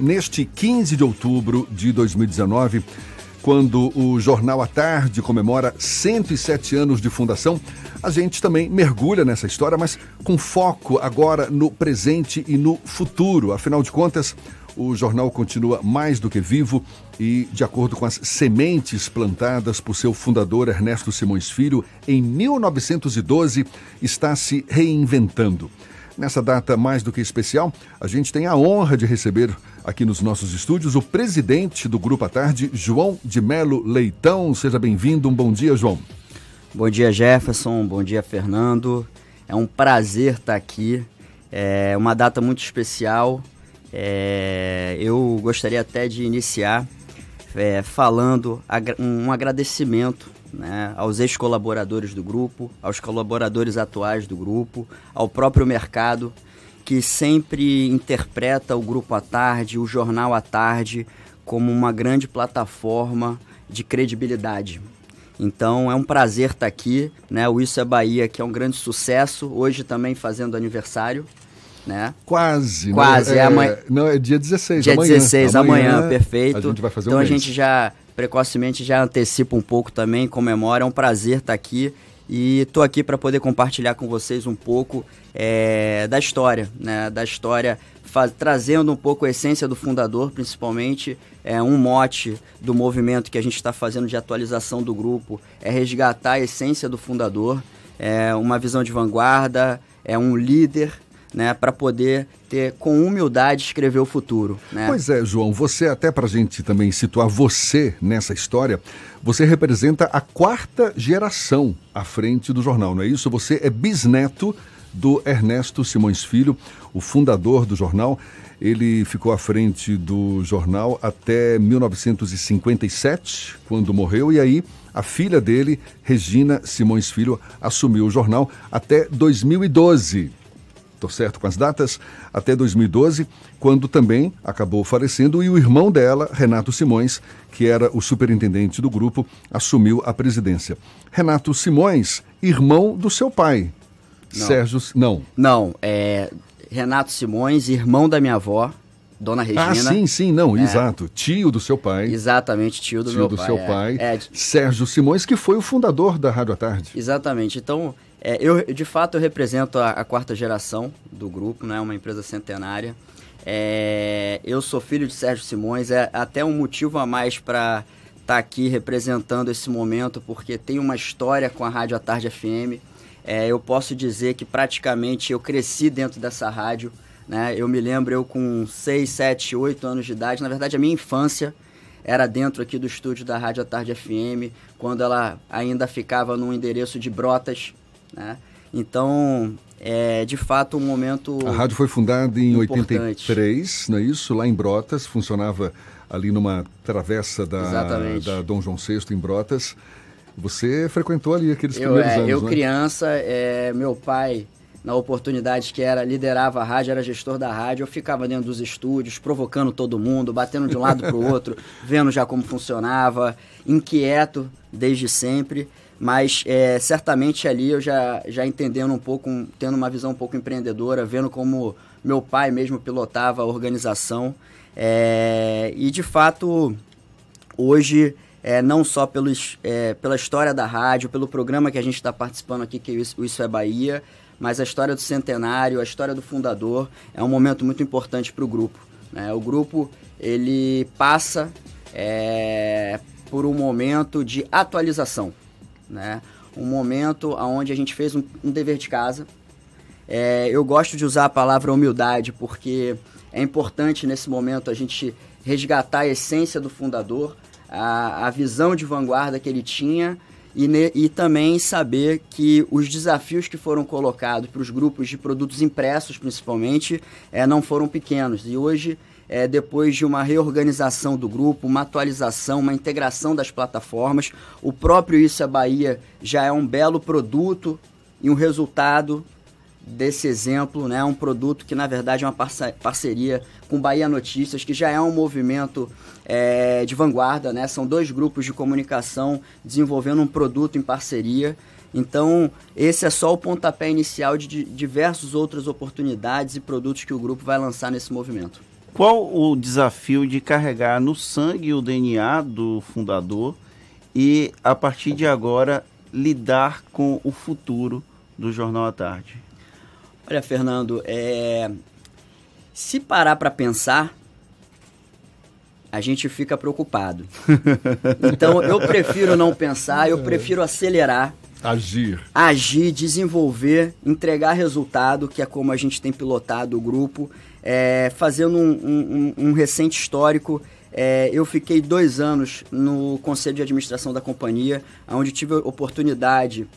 Neste 15 de outubro de 2019, quando o Jornal à Tarde comemora 107 anos de fundação, a gente também mergulha nessa história, mas com foco agora no presente e no futuro. Afinal de contas, o jornal continua mais do que vivo e, de acordo com as sementes plantadas por seu fundador Ernesto Simões Filho, em 1912, está se reinventando. Nessa data mais do que especial, a gente tem a honra de receber aqui nos nossos estúdios o presidente do Grupo à Tarde, João de Melo Leitão. Seja bem-vindo. Um bom dia, João. Bom dia, Jefferson. Bom dia, Fernando. É um prazer estar aqui. É uma data muito especial. É, eu gostaria até de iniciar é, falando um agradecimento né, aos ex-colaboradores do grupo, aos colaboradores atuais do grupo, ao próprio mercado, que sempre interpreta o Grupo à Tarde, o Jornal à Tarde, como uma grande plataforma de credibilidade. Então é um prazer estar aqui, né? O Isso é Bahia, que é um grande sucesso, hoje também fazendo aniversário né? Quase. Né? Quase, é, é amanhã. Não, é dia 16, dia amanhã. 16, amanhã, amanhã, perfeito. A gente vai fazer então um a mês. gente já, precocemente, já antecipa um pouco também, comemora. É um prazer estar aqui. E estou aqui para poder compartilhar com vocês um pouco é, da história, né? Da história, faz, trazendo um pouco a essência do fundador, principalmente é, um mote do movimento que a gente está fazendo de atualização do grupo, é resgatar a essência do fundador, é uma visão de vanguarda, é um líder né, para poder ter com humildade escrever o futuro. Né? Pois é, João, você até para a gente também situar você nessa história, você representa a quarta geração à frente do jornal, não é isso? Você é bisneto do Ernesto Simões Filho, o fundador do jornal. Ele ficou à frente do jornal até 1957, quando morreu, e aí a filha dele, Regina Simões Filho, assumiu o jornal até 2012 estou certo com as datas, até 2012, quando também acabou falecendo e o irmão dela, Renato Simões, que era o superintendente do grupo, assumiu a presidência. Renato Simões, irmão do seu pai, não. Sérgio. Não. Não, é Renato Simões, irmão da minha avó, Dona ah, Regina. Ah, sim, sim, não, é. exato. Tio do seu pai. Exatamente, tio do tio meu do pai. seu é. pai. É. Sérgio Simões, que foi o fundador da Rádio à Tarde. Exatamente. Então, é, eu, de fato, eu represento a, a, quarta geração do grupo, né? Uma empresa centenária. É, eu sou filho de Sérgio Simões, é até um motivo a mais para estar tá aqui representando esse momento, porque tem uma história com a Rádio à Tarde FM. É, eu posso dizer que praticamente eu cresci dentro dessa rádio. Né? Eu me lembro, eu com 6, 7, 8 anos de idade, na verdade a minha infância era dentro aqui do estúdio da Rádio à Tarde FM, quando ela ainda ficava num endereço de Brotas, né? Então, é de fato um momento. A rádio foi fundada em importante. 83, não é isso? Lá em Brotas, funcionava ali numa travessa da, da Dom João VI em Brotas. Você frequentou ali aqueles eu, primeiros é, anos, Eu, né? criança, é, meu pai, na oportunidade que era, liderava a rádio, era gestor da rádio, eu ficava dentro dos estúdios, provocando todo mundo, batendo de um lado para o outro, vendo já como funcionava, inquieto desde sempre mas é, certamente ali eu já, já entendendo um pouco, tendo uma visão um pouco empreendedora, vendo como meu pai mesmo pilotava a organização. É, e de fato, hoje, é, não só pelos, é, pela história da rádio, pelo programa que a gente está participando aqui, que é o Isso é Bahia, mas a história do centenário, a história do fundador, é um momento muito importante para o grupo. Né? O grupo ele passa é, por um momento de atualização né? Um momento onde a gente fez um, um dever de casa. É, eu gosto de usar a palavra humildade porque é importante nesse momento a gente resgatar a essência do fundador, a, a visão de vanguarda que ele tinha e, ne, e também saber que os desafios que foram colocados para os grupos de produtos impressos, principalmente, é, não foram pequenos. E hoje é, depois de uma reorganização do grupo, uma atualização, uma integração das plataformas. O próprio Isso é Bahia já é um belo produto e um resultado desse exemplo, né? Um produto que na verdade é uma parceria com Bahia Notícias, que já é um movimento é, de vanguarda, né? São dois grupos de comunicação desenvolvendo um produto em parceria. Então, esse é só o pontapé inicial de diversas outras oportunidades e produtos que o grupo vai lançar nesse movimento. Qual o desafio de carregar no sangue o DNA do fundador e, a partir de agora, lidar com o futuro do Jornal à Tarde? Olha, Fernando, é... se parar para pensar, a gente fica preocupado. Então, eu prefiro não pensar, eu prefiro acelerar. Agir. Agir, desenvolver, entregar resultado, que é como a gente tem pilotado o grupo. É, fazendo um, um, um, recente histórico, é, eu fiquei dois anos no conselho de administração da companhia, onde tive a oportunidade,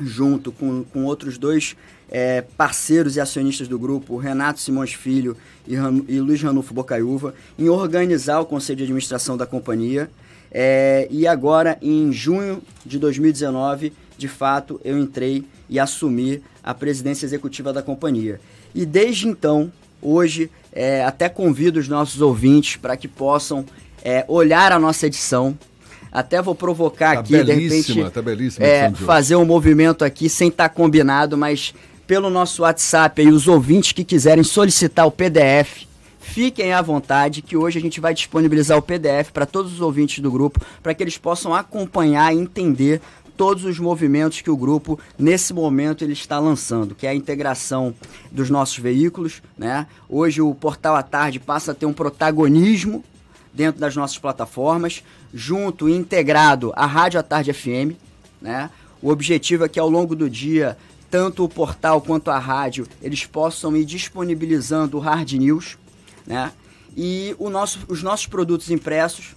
junto com, com outros dois é, parceiros e acionistas do grupo, Renato Simões Filho e, e Luiz Ranulfo Bocaiúva, em organizar o conselho de administração da companhia. É, e agora, em junho de 2019, de fato, eu entrei e assumi a presidência executiva da companhia. E desde então, Hoje, é, até convido os nossos ouvintes para que possam é, olhar a nossa edição. Até vou provocar tá aqui, de repente, tá é, fazer um movimento aqui sem estar tá combinado, mas pelo nosso WhatsApp aí, os ouvintes que quiserem solicitar o PDF, fiquem à vontade, que hoje a gente vai disponibilizar o PDF para todos os ouvintes do grupo, para que eles possam acompanhar e entender todos os movimentos que o grupo, nesse momento, ele está lançando, que é a integração dos nossos veículos. Né? Hoje o Portal à Tarde passa a ter um protagonismo dentro das nossas plataformas, junto e integrado à Rádio à Tarde FM. Né? O objetivo é que ao longo do dia, tanto o portal quanto a rádio, eles possam ir disponibilizando Hard News, né? E nosso, os nossos produtos impressos,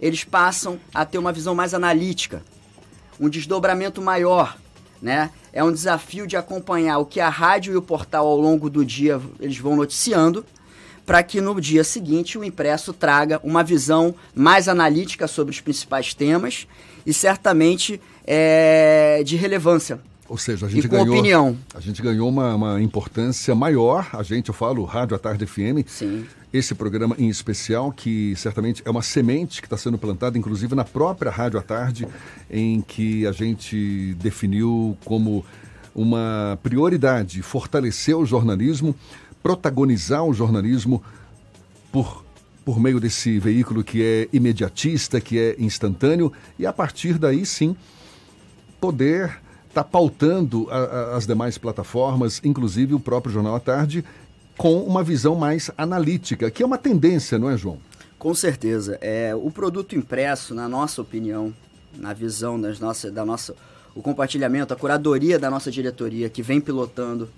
eles passam a ter uma visão mais analítica, um desdobramento maior, né? É um desafio de acompanhar o que a rádio e o portal ao longo do dia eles vão noticiando, para que no dia seguinte o impresso traga uma visão mais analítica sobre os principais temas e certamente é, de relevância. Ou seja, a gente ganhou, opinião. A gente ganhou uma, uma importância maior. A gente, eu falo, Rádio à Tarde FM. Sim esse programa em especial, que certamente é uma semente que está sendo plantada, inclusive na própria Rádio à Tarde, em que a gente definiu como uma prioridade fortalecer o jornalismo, protagonizar o jornalismo por, por meio desse veículo que é imediatista, que é instantâneo, e a partir daí sim poder estar tá pautando a, a, as demais plataformas, inclusive o próprio Jornal à Tarde, com uma visão mais analítica, que é uma tendência, não é, João? Com certeza. É, o produto impresso, na nossa opinião, na visão das nossas, da nossa, o compartilhamento, a curadoria da nossa diretoria que vem pilotando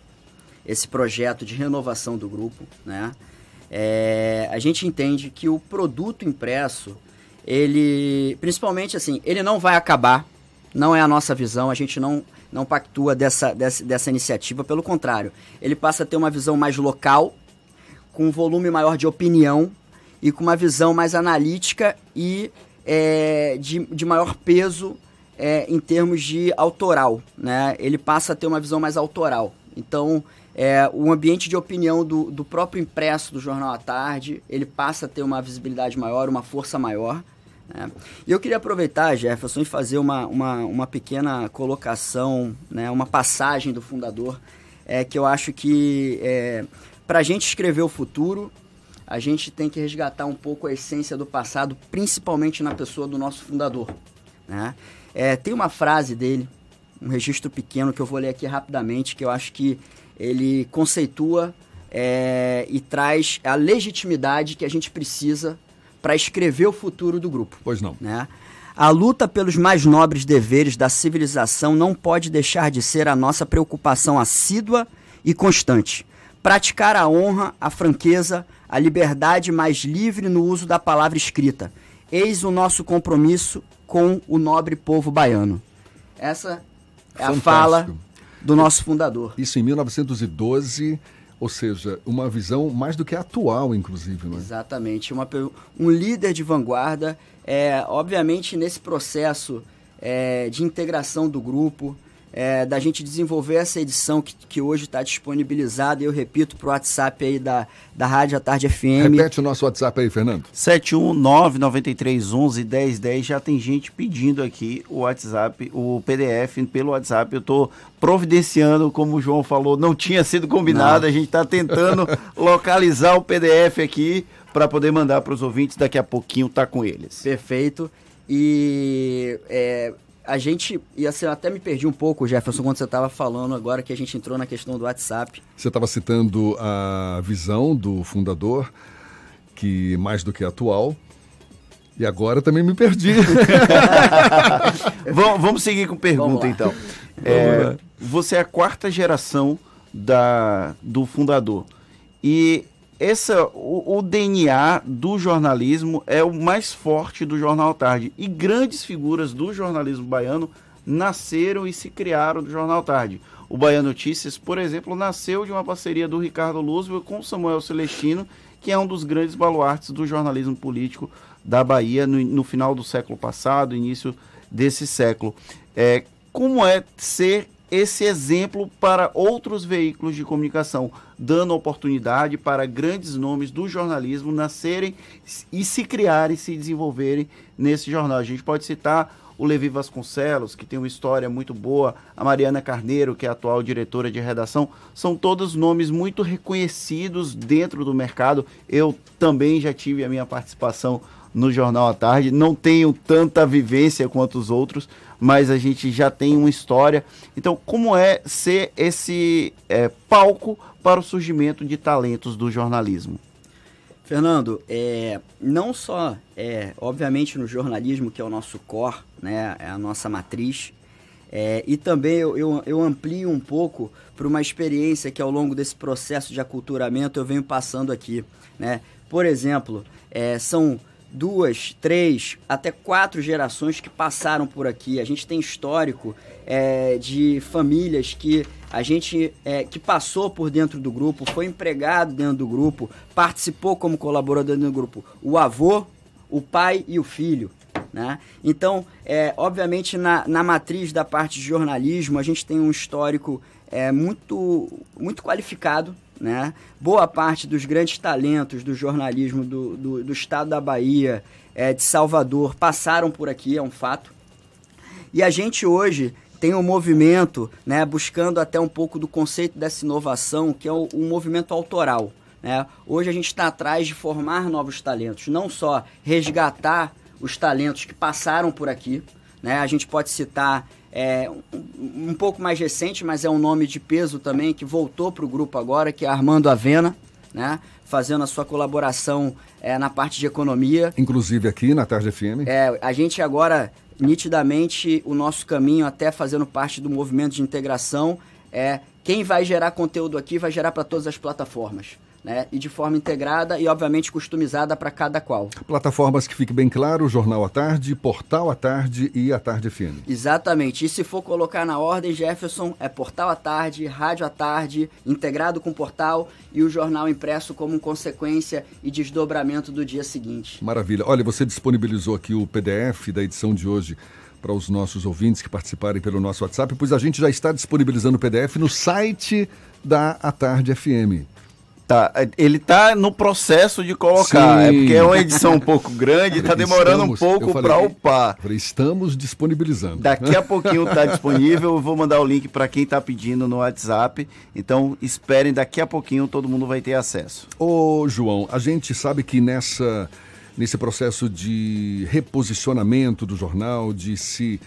esse projeto de renovação do grupo, né? É, a gente entende que o produto impresso, ele, principalmente assim, ele não vai acabar, não é a nossa visão, a gente não não pactua dessa, dessa, dessa iniciativa, pelo contrário, ele passa a ter uma visão mais local, com um volume maior de opinião e com uma visão mais analítica e é, de, de maior peso é, em termos de autoral. Né? Ele passa a ter uma visão mais autoral. Então, é, o ambiente de opinião do, do próprio impresso do Jornal à Tarde, ele passa a ter uma visibilidade maior, uma força maior. Né? E eu queria aproveitar, Jefferson, e fazer uma, uma, uma pequena colocação, né, uma passagem do fundador, é, que eu acho que é, para a gente escrever o futuro, a gente tem que resgatar um pouco a essência do passado, principalmente na pessoa do nosso fundador. Né? É, tem uma frase dele, um registro pequeno que eu vou ler aqui rapidamente, que eu acho que ele conceitua é, e traz a legitimidade que a gente precisa para escrever o futuro do grupo. Pois não. Né? A luta pelos mais nobres deveres da civilização não pode deixar de ser a nossa preocupação assídua e constante. Praticar a honra, a franqueza, a liberdade mais livre no uso da palavra escrita. Eis o nosso compromisso com o nobre povo baiano. Essa é Fantástico. a fala do nosso fundador. Isso em 1912 ou seja, uma visão mais do que atual, inclusive. Não é? Exatamente. Uma, um líder de vanguarda, é, obviamente, nesse processo é, de integração do grupo, é, da gente desenvolver essa edição que, que hoje está disponibilizada, eu repito, para o WhatsApp aí da, da Rádio à Tarde FM. Repete o nosso WhatsApp aí, Fernando. 71993111010. Já tem gente pedindo aqui o WhatsApp, o PDF pelo WhatsApp. Eu estou providenciando, como o João falou, não tinha sido combinado. Não. A gente está tentando localizar o PDF aqui para poder mandar para os ouvintes. Daqui a pouquinho tá com eles. Perfeito. E é, a gente, e assim, eu até me perdi um pouco, Jefferson, quando você estava falando agora que a gente entrou na questão do WhatsApp. Você estava citando a visão do fundador, que mais do que atual, e agora também me perdi. vamos, vamos, seguir com pergunta, então. É, você é a quarta geração da, do fundador. E essa, o, o, DNA do jornalismo é o mais forte do Jornal Tarde. E grandes figuras do jornalismo baiano nasceram e se criaram do Jornal Tarde. O Bahia Notícias, por exemplo, nasceu de uma parceria do Ricardo Lúcio com Samuel Celestino, que é um dos grandes baluartes do jornalismo político da Bahia no, no final do século passado, início desse século. É, como é ser esse exemplo para outros veículos de comunicação, dando oportunidade para grandes nomes do jornalismo nascerem e se criarem, se desenvolverem nesse jornal. A gente pode citar o Levi Vasconcelos, que tem uma história muito boa, a Mariana Carneiro, que é atual diretora de redação, são todos nomes muito reconhecidos dentro do mercado. Eu também já tive a minha participação no Jornal à Tarde, não tenho tanta vivência quanto os outros, mas a gente já tem uma história. Então, como é ser esse é, palco para o surgimento de talentos do jornalismo? Fernando, é, não só, é, obviamente, no jornalismo, que é o nosso core, né, é a nossa matriz, é, e também eu, eu, eu, amplio um pouco para uma experiência que ao longo desse processo de aculturamento eu venho passando aqui. Né? Por exemplo, é, são duas, três, até quatro gerações que passaram por aqui. A gente tem histórico é, de famílias que a gente é, que passou por dentro do grupo, foi empregado dentro do grupo, participou como colaborador dentro do grupo. O avô, o pai e o filho. Né? Então, é, obviamente, na, na matriz da parte de jornalismo, a gente tem um histórico é, muito, muito qualificado né? Boa parte dos grandes talentos do jornalismo do, do, do estado da Bahia, é, de Salvador, passaram por aqui, é um fato. E a gente hoje tem um movimento, né, buscando até um pouco do conceito dessa inovação, que é o, movimento autoral. Né? Hoje a gente está atrás de formar novos talentos, não só resgatar os talentos que passaram por aqui. Né? A gente pode citar é, um, um, pouco mais recente, mas é um nome de peso também, que voltou para o grupo agora, que é Armando Avena, né? fazendo a sua colaboração é, na parte de economia. Inclusive aqui na Tarde FM. É, a gente agora, nitidamente, o nosso caminho até fazendo parte do movimento de integração é quem vai gerar conteúdo aqui vai gerar para todas as plataformas né? E de forma integrada e, obviamente, customizada para cada qual. Plataformas que fique bem claro, Jornal à Tarde, Portal à Tarde e a Tarde FM. Exatamente. E se for colocar na ordem, Jefferson, é Portal à Tarde, Rádio à Tarde, integrado com o portal e o jornal impresso como consequência e desdobramento do dia seguinte. Maravilha. Olha, você disponibilizou aqui o PDF da edição de hoje para os nossos ouvintes que participarem pelo nosso WhatsApp, pois a gente já está disponibilizando o PDF no site da A Tarde FM. Tá, ele tá no processo de colocar, Sim. é porque é uma edição um pouco grande, está demorando estamos, um pouco para upar. Falei, estamos disponibilizando. Daqui a pouquinho está disponível, eu vou mandar o link para quem está pedindo no WhatsApp. Então, esperem, daqui a pouquinho todo mundo vai ter acesso. Ô, João, a gente sabe que nessa nesse processo de reposicionamento do jornal, de se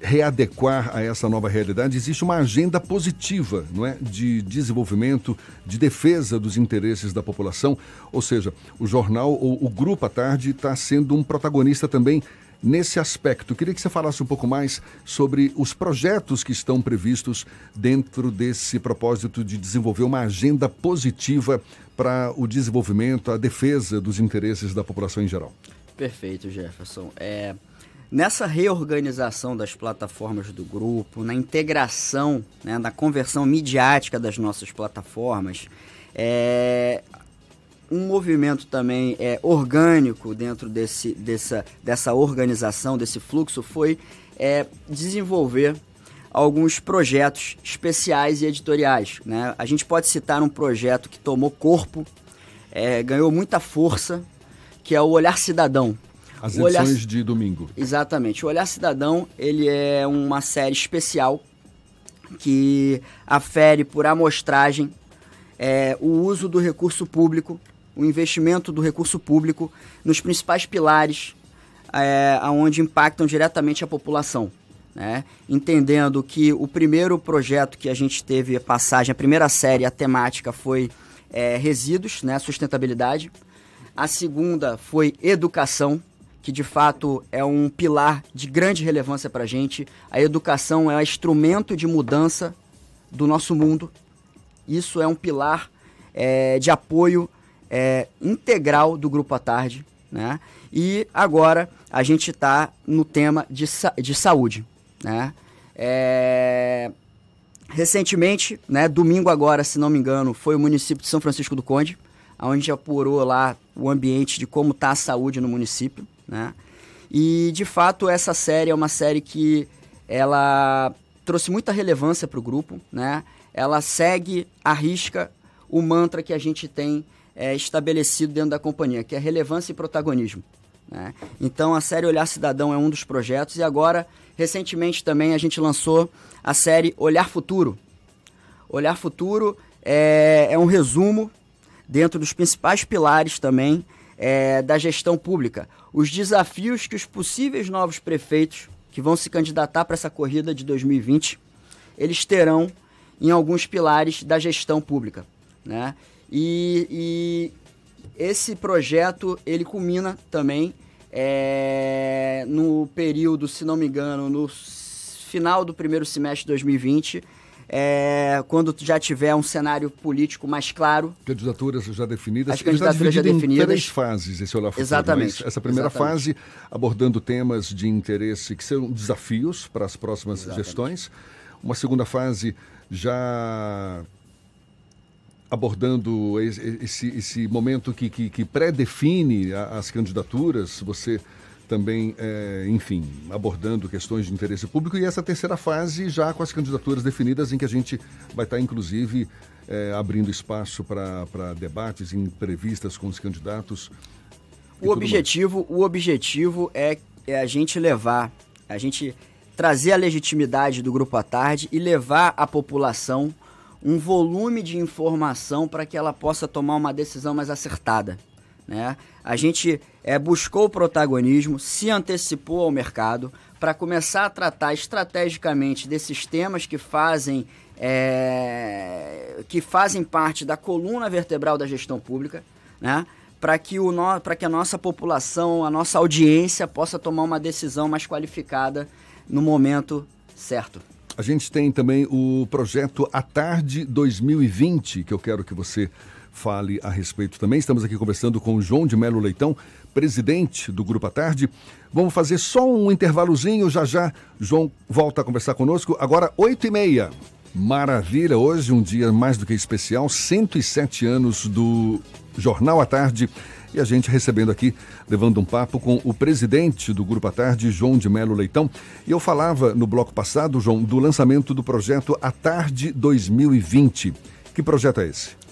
readequar a essa nova realidade, existe uma agenda positiva, não é, de desenvolvimento, de defesa dos interesses da população. Ou seja, o jornal ou o grupo à tarde está sendo um protagonista também nesse aspecto. Queria que você falasse um pouco mais sobre os projetos que estão previstos dentro desse propósito de desenvolver uma agenda positiva para o desenvolvimento, a defesa dos interesses da população em geral. Perfeito, Jefferson. É, Nessa reorganização das plataformas do grupo, na integração, né, na conversão midiática das nossas plataformas, é, um movimento também é, orgânico dentro desse, dessa, dessa organização, desse fluxo, foi é, desenvolver alguns projetos especiais e editoriais. Né? A gente pode citar um projeto que tomou corpo, é, ganhou muita força, que é o Olhar Cidadão. As edições Olhar... de domingo. Exatamente. O Olhar Cidadão ele é uma série especial que afere por amostragem é, o uso do recurso público, o investimento do recurso público nos principais pilares é, onde impactam diretamente a população. Né? Entendendo que o primeiro projeto que a gente teve passagem, a primeira série, a temática foi é, resíduos, né? sustentabilidade. A segunda foi educação, que de fato é um pilar de grande relevância para a gente. A educação é um instrumento de mudança do nosso mundo. Isso é um pilar é, de apoio é, integral do Grupo à Tarde. Né? E agora a gente está no tema de, de saúde. Né? É... Recentemente, né, domingo agora, se não me engano, foi o município de São Francisco do Conde, onde apurou lá o ambiente de como está a saúde no município. Né? E, de fato, essa série é uma série que ela trouxe muita relevância para o grupo. Né? Ela segue, arrisca o mantra que a gente tem é, estabelecido dentro da companhia, que é relevância e protagonismo. Né? Então a série Olhar Cidadão é um dos projetos e agora, recentemente também, a gente lançou a série Olhar Futuro. Olhar Futuro é, é um resumo dentro dos principais pilares também é, da gestão pública. Os desafios que os possíveis novos prefeitos que vão se candidatar para essa corrida de 2020, eles terão em alguns pilares da gestão pública. Né? E, e esse projeto ele culmina também é, no período, se não me engano, no final do primeiro semestre de 2020. É, quando já tiver um cenário político mais claro. Candidaturas já definidas. As candidaturas já definidas. Em três fases esse Olhar Futuro. Exatamente. Essa primeira exatamente. fase abordando temas de interesse que são desafios para as próximas exatamente. gestões. Uma segunda fase já abordando esse, esse momento que, que, que pré-define as candidaturas, você também, é, enfim, abordando questões de interesse público, e essa terceira fase já com as candidaturas definidas, em que a gente vai estar, inclusive, é, abrindo espaço para debates, entrevistas com os candidatos. O objetivo, o objetivo é, é a gente levar, a gente trazer a legitimidade do Grupo à Tarde e levar a população um volume de informação para que ela possa tomar uma decisão mais acertada. Né? A gente é, buscou o protagonismo, se antecipou ao mercado para começar a tratar estrategicamente desses temas que fazem, é, que fazem parte da coluna vertebral da gestão pública, né? para que, o que a nossa população, a nossa audiência possa tomar uma decisão mais qualificada no momento certo. A gente tem também o projeto A Tarde 2020, que eu quero que você fale a respeito também. Estamos aqui conversando com o João de Melo Leitão, presidente do Grupo A Tarde. Vamos fazer só um intervalozinho, já já João volta a conversar conosco. Agora, 8 e meia. Maravilha, hoje um dia mais do que especial, 107 anos do Jornal à Tarde e a gente recebendo aqui, levando um papo com o presidente do Grupo à Tarde, João de Melo Leitão. E eu falava no bloco passado, João, do lançamento do projeto A Tarde 2020. Que projeto é esse?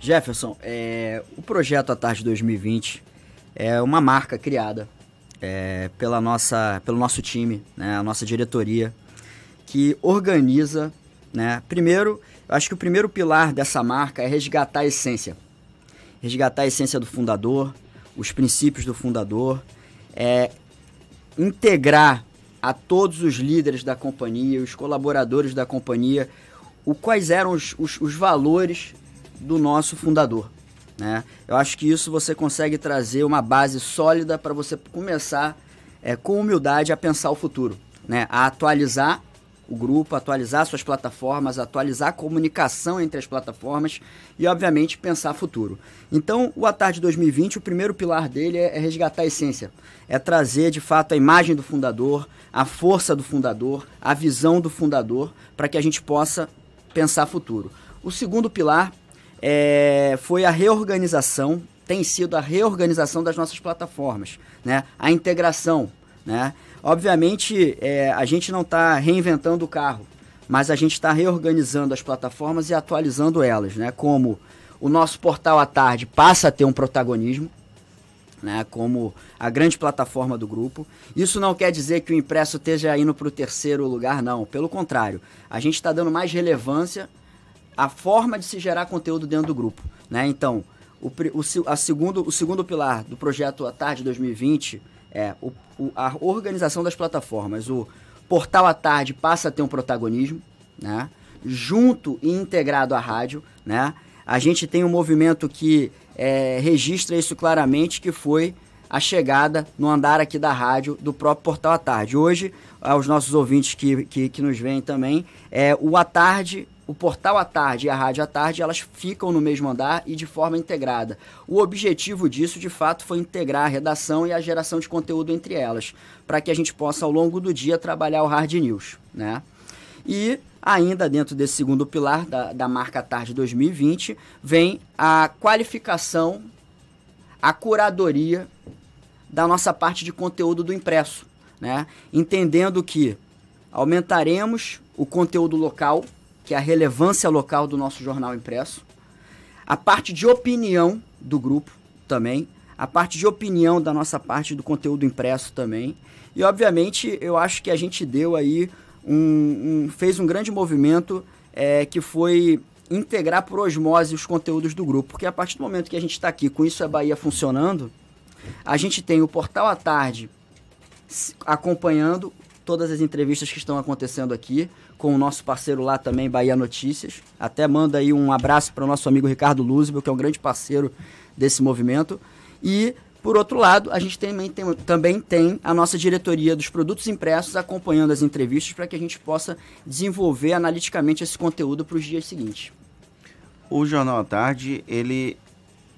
Jefferson, é, o projeto A Tarde 2020 é uma marca criada é, pela nossa, pelo nosso time, né, a nossa diretoria, que organiza, né, primeiro, acho que o primeiro pilar dessa marca é resgatar a essência. Resgatar a essência do fundador, os princípios do fundador, é, integrar a todos os líderes da companhia, os colaboradores da companhia, o, quais eram os, os, os valores do nosso fundador. Né? Eu acho que isso você consegue trazer uma base sólida para você começar é, com humildade a pensar o futuro, né? a atualizar o grupo, atualizar suas plataformas, atualizar a comunicação entre as plataformas e, obviamente, pensar futuro. Então, o Atarde 2020, o primeiro pilar dele é, é resgatar a essência, é trazer de fato a imagem do fundador, a força do fundador, a visão do fundador, para que a gente possa pensar futuro. O segundo pilar é, foi a reorganização, tem sido a reorganização das nossas plataformas, né? a integração. Né? Obviamente, é, a gente não está reinventando o carro. mas a gente está reorganizando as plataformas e atualizando elas, né? Como o nosso portal à tarde passa a ter um protagonismo, né, como a grande plataforma do grupo. Isso não quer dizer que o impresso esteja indo para o terceiro lugar, não. Pelo contrário, a gente está dando mais relevância à forma de se gerar conteúdo dentro do grupo. Né? Então, o, o, a segundo, o segundo pilar do projeto à tarde 2020 é o, o, a organização das plataformas. O portal à tarde passa a ter um protagonismo, né? junto e integrado à rádio. Né? A gente tem um movimento que é, registra isso claramente, que foi a chegada no andar aqui da rádio do próprio Portal à Tarde. Hoje, aos nossos ouvintes que, que, que nos veem também, é, o à tarde o portal à tarde e a rádio à tarde, elas ficam no mesmo andar e de forma integrada. O objetivo disso, de fato, foi integrar a redação e a geração de conteúdo entre elas, para que a gente possa, ao longo do dia, trabalhar o hard news. Né? E ainda dentro desse segundo pilar da, da marca Tarde 2020, vem a qualificação, a curadoria da nossa parte de conteúdo do impresso, né? entendendo que aumentaremos o conteúdo local, que é a relevância local do nosso jornal impresso, a parte de opinião do grupo também, a parte de opinião da nossa parte do conteúdo impresso também, e obviamente eu acho que a gente deu aí um, um, fez um grande movimento é, que foi integrar por osmose os conteúdos do grupo. Porque a partir do momento que a gente está aqui com Isso é Bahia funcionando, a gente tem o Portal à Tarde acompanhando todas as entrevistas que estão acontecendo aqui, com o nosso parceiro lá também, Bahia Notícias. Até manda aí um abraço para o nosso amigo Ricardo Luzbel, que é um grande parceiro desse movimento. E por outro lado, a gente tem, tem, também tem a nossa diretoria dos produtos impressos acompanhando as entrevistas para que a gente possa desenvolver analiticamente esse conteúdo para os dias seguintes. O Jornal à Tarde, ele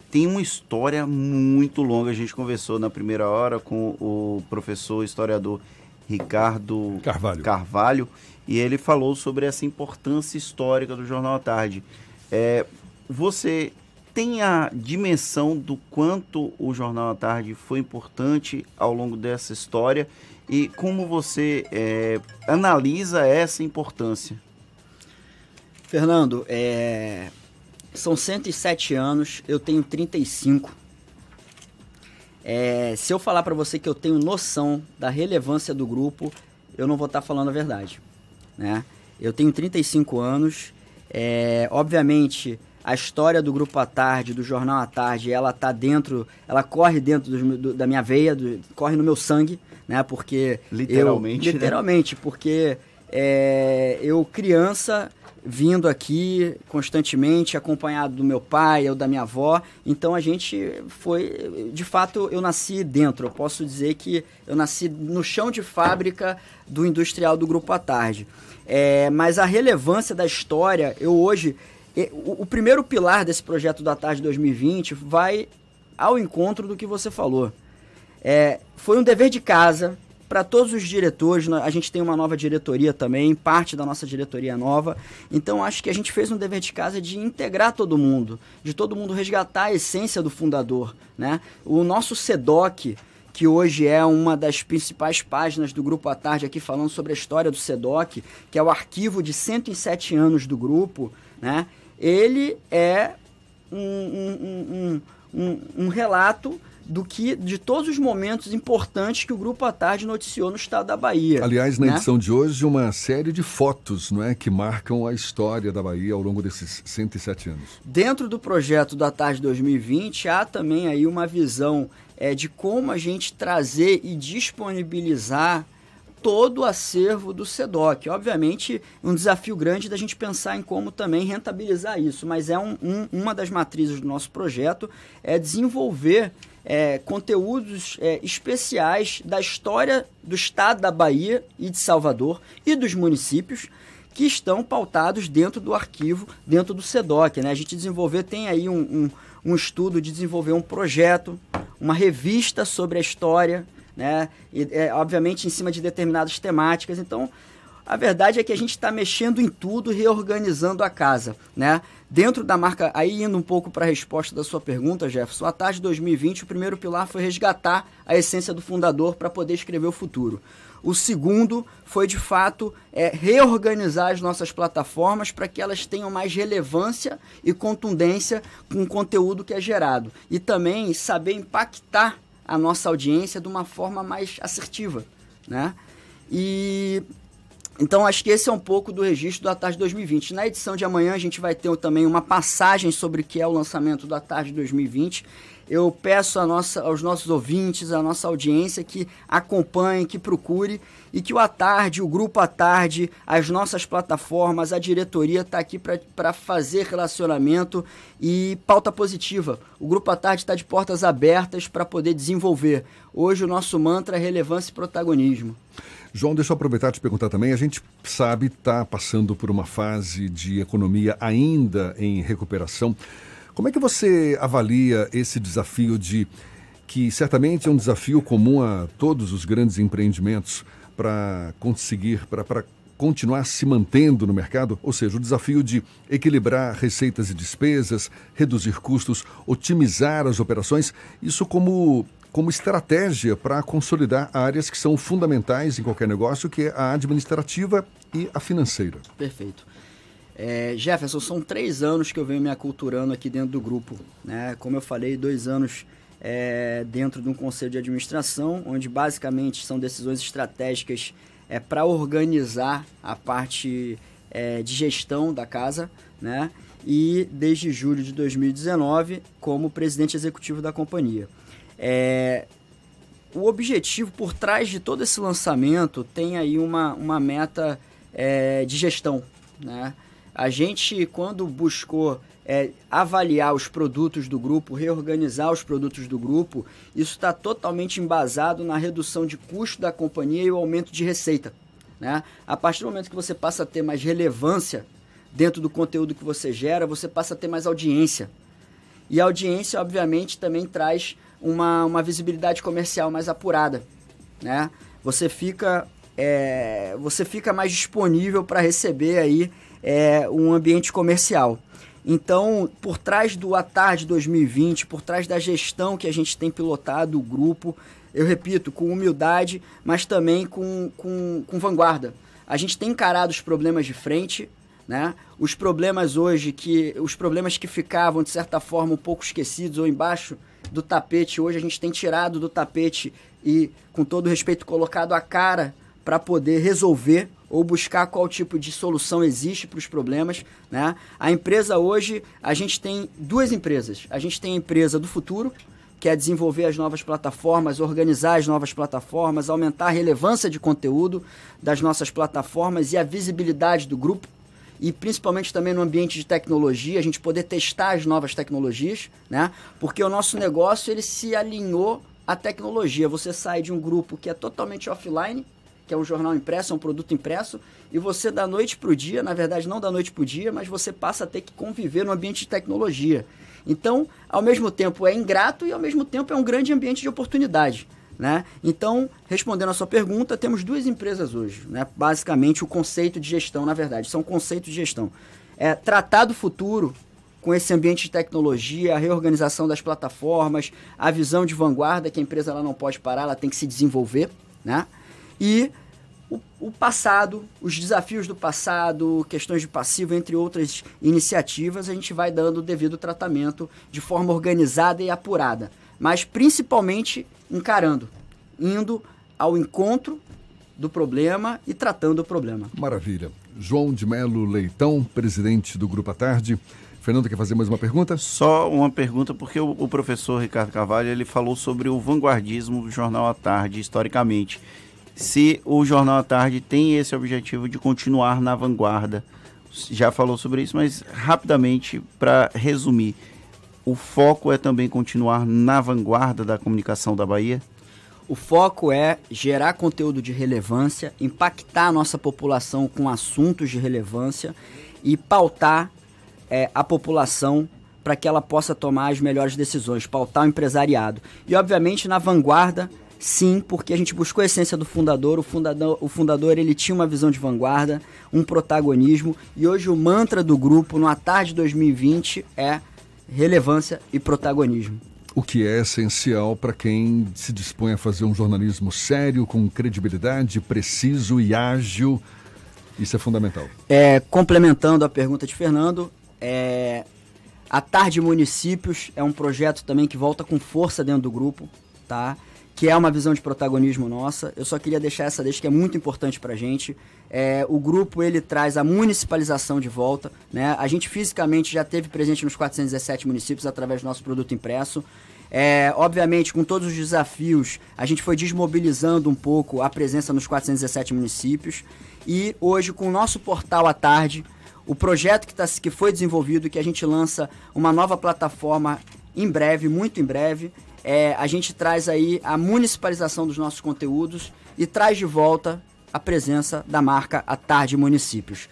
tem uma história muito longa. A gente conversou na primeira hora com o professor historiador Ricardo Carvalho, Carvalho e ele falou sobre essa importância histórica do Jornal à Tarde. É, você tem a dimensão do quanto o Jornal à Tarde foi importante ao longo dessa história e como você é, analisa essa importância? Fernando, é... são 107 anos, eu tenho 35. É... Se eu falar para você que eu tenho noção da relevância do grupo, eu não vou estar tá falando a verdade. Né? Eu tenho 35 anos, é... obviamente a história do grupo à tarde, do jornal à tarde, ela tá dentro, ela corre dentro do, do, da minha veia, do, corre no meu sangue, né? Porque literalmente, eu, literalmente, né? porque é, eu criança vindo aqui constantemente, acompanhado do meu pai ou da minha avó. Então a gente foi, de fato, eu nasci dentro. Eu posso dizer que eu nasci no chão de fábrica do industrial do grupo à tarde. É, mas a relevância da história, eu hoje o, o primeiro pilar desse projeto da Tarde 2020 vai ao encontro do que você falou. É, foi um dever de casa para todos os diretores. A gente tem uma nova diretoria também, parte da nossa diretoria nova. Então acho que a gente fez um dever de casa de integrar todo mundo, de todo mundo resgatar a essência do fundador. Né? O nosso SEDOC, que hoje é uma das principais páginas do Grupo à Tarde aqui falando sobre a história do SEDOC, que é o arquivo de 107 anos do grupo, né? ele é um, um, um, um, relato do que de todos os momentos importantes que o Grupo à Tarde noticiou no estado da Bahia. Aliás, na né? edição de hoje, uma série de fotos não é, que marcam a história da Bahia ao longo desses 107 anos. Dentro do projeto da Tarde 2020, há também aí uma visão é, de como a gente trazer e disponibilizar todo o acervo do SEDOC. Obviamente, um desafio grande da gente pensar em como também rentabilizar isso, mas é um, um, uma das matrizes do nosso projeto é desenvolver é, conteúdos é, especiais da história do estado da Bahia e de Salvador e dos municípios que estão pautados dentro do arquivo, dentro do SEDOC. Né? A gente desenvolver, tem aí um, um, um estudo de desenvolver um projeto, uma revista sobre a história né? E, é, obviamente em cima de determinadas temáticas. Então, A verdade é que a gente está mexendo em tudo, reorganizando a casa, né? Dentro da marca, aí indo um pouco para a resposta da sua pergunta, Jefferson, a tarde de 2020, o primeiro pilar foi resgatar a essência do fundador para poder escrever o futuro. O segundo foi, de fato, é, reorganizar as nossas plataformas para que elas tenham mais relevância e contundência com o conteúdo que é gerado. E também saber impactar a nossa audiência de uma forma mais assertiva. Né? E então, acho que esse é um pouco do registro da Tarde 2020. Na edição de amanhã, a gente vai ter também uma passagem sobre o que é o lançamento da Tarde 2020 eu peço nossa, aos nossos ouvintes, à nossa audiência que acompanhe, que procure e que o A Tarde, o Grupo A Tarde, as nossas plataformas, a diretoria está aqui para fazer relacionamento e pauta positiva. O Grupo A Tarde está de portas abertas para poder desenvolver. Hoje o nosso mantra é relevância e protagonismo. João, deixa eu aproveitar e te perguntar também. A gente sabe está passando por uma fase de economia ainda em recuperação. Como é que você avalia esse desafio de que certamente é um desafio comum a todos os grandes empreendimentos para conseguir, para continuar se mantendo no mercado, ou seja, o desafio de equilibrar receitas e despesas, reduzir custos, otimizar as operações, isso como, como estratégia para consolidar áreas que são fundamentais em qualquer negócio, que é a administrativa e a financeira. Perfeito. É, Jefferson, são três anos que eu venho me aculturando aqui dentro do grupo. Né? Como eu falei, dois anos é, dentro de um conselho de administração, onde basicamente são decisões estratégicas é, para organizar a parte é, de gestão da casa, né? e desde julho de 2019 como presidente executivo da companhia. É, o objetivo por trás de todo esse lançamento tem aí uma, uma meta é, de gestão, né? A gente, quando buscou é, avaliar os produtos do grupo, reorganizar os produtos do grupo, isso está totalmente embasado na redução de custo da companhia e o aumento de receita. Né? A partir do momento que você passa a ter mais relevância dentro do conteúdo que você gera, você passa a ter mais audiência. E a audiência, obviamente, também traz uma, uma visibilidade comercial mais apurada. Né? Você fica é, você fica mais disponível para receber aí é, um ambiente comercial. Então, por trás do Atarde 2020, por trás da gestão que a gente tem pilotado o grupo, eu repito, com humildade, mas também com, com, com vanguarda. A gente tem encarado os problemas de frente, né? Os problemas hoje que os problemas que ficavam de certa forma um pouco esquecidos ou embaixo do tapete, hoje a gente tem tirado do tapete e com todo respeito colocado a cara para poder resolver ou buscar qual tipo de solução existe para os problemas. Né? A empresa hoje, a gente tem duas empresas. A gente tem a empresa do futuro, que é desenvolver as novas plataformas, organizar as novas plataformas, aumentar a relevância de conteúdo das nossas plataformas e a visibilidade do grupo. E principalmente também no ambiente de tecnologia, a gente poder testar as novas tecnologias, né? Porque o nosso negócio ele se alinhou à tecnologia. Você sai de um grupo que é totalmente offline, que é um jornal impresso, é um produto impresso, e você da noite para o dia, na verdade não da noite para o dia, mas você passa a ter que conviver no ambiente de tecnologia. Então, ao mesmo tempo é ingrato e ao mesmo tempo é um grande ambiente de oportunidade. Né? Então, respondendo a sua pergunta, temos duas empresas hoje. Né? Basicamente, o conceito de gestão, na verdade, são conceitos de gestão. É tratar do futuro com esse ambiente de tecnologia, a reorganização das plataformas, a visão de vanguarda que a empresa ela não pode parar, ela tem que se desenvolver, né? E o, o, passado, os desafios do passado, questões de passivo, entre outras iniciativas, a gente vai dando o devido tratamento de forma organizada e apurada, mas principalmente encarando, indo ao encontro do problema e tratando o problema. Maravilha. João de Melo Leitão, presidente do Grupo à Tarde. Fernando, quer fazer mais uma pergunta? Só uma pergunta, porque o, o professor Ricardo Carvalho ele falou sobre o vanguardismo do Jornal à Tarde, historicamente se o Jornal à Tarde tem esse objetivo de continuar na vanguarda. Já falou sobre isso, mas rapidamente, para resumir, o foco é também continuar na vanguarda da comunicação da Bahia? O foco é gerar conteúdo de relevância, impactar a nossa população com assuntos de relevância e pautar é, a população para que ela possa tomar as melhores decisões, pautar o empresariado. E, obviamente, na vanguarda Sim, porque a gente buscou a essência do fundador. O fundador, o fundador ele tinha uma visão de vanguarda, um protagonismo. E hoje o mantra do grupo, no Tarde 2020, é relevância e protagonismo. O que é essencial para quem se dispõe a fazer um jornalismo sério, com credibilidade, preciso e ágil. Isso é fundamental. É, complementando a pergunta de Fernando, é, a Tarde Municípios é um projeto também que volta com força dentro do grupo, tá? Que é uma visão de protagonismo nossa. Eu só queria deixar essa deixa que é muito importante para a gente. É, o grupo ele traz a municipalização de volta. Né? A gente fisicamente já teve presente nos 417 municípios através do nosso produto impresso. É, obviamente, com todos os desafios, a gente foi desmobilizando um pouco a presença nos 417 municípios. E hoje, com o nosso portal à tarde, o projeto que, tá, que foi desenvolvido, que a gente lança uma nova plataforma em breve, muito em breve, é, a gente traz aí a municipalização dos nossos conteúdos e traz de volta a presença da marca A Tarde Municípios.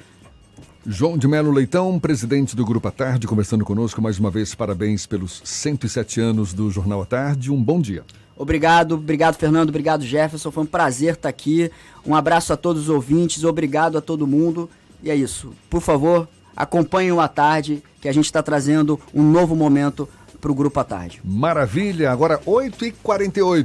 João de Melo Leitão, presidente do Grupo A Tarde, conversando conosco mais uma vez. Parabéns pelos 107 anos do Jornal A Tarde. Um bom dia. Obrigado, obrigado Fernando, obrigado Jefferson. Foi um prazer estar aqui. Um abraço a todos os ouvintes, obrigado a todo mundo. E é isso. Por favor, acompanhem o A Tarde, que a gente está trazendo um novo momento para o Grupo à Tarde. Maravilha, agora 8h48.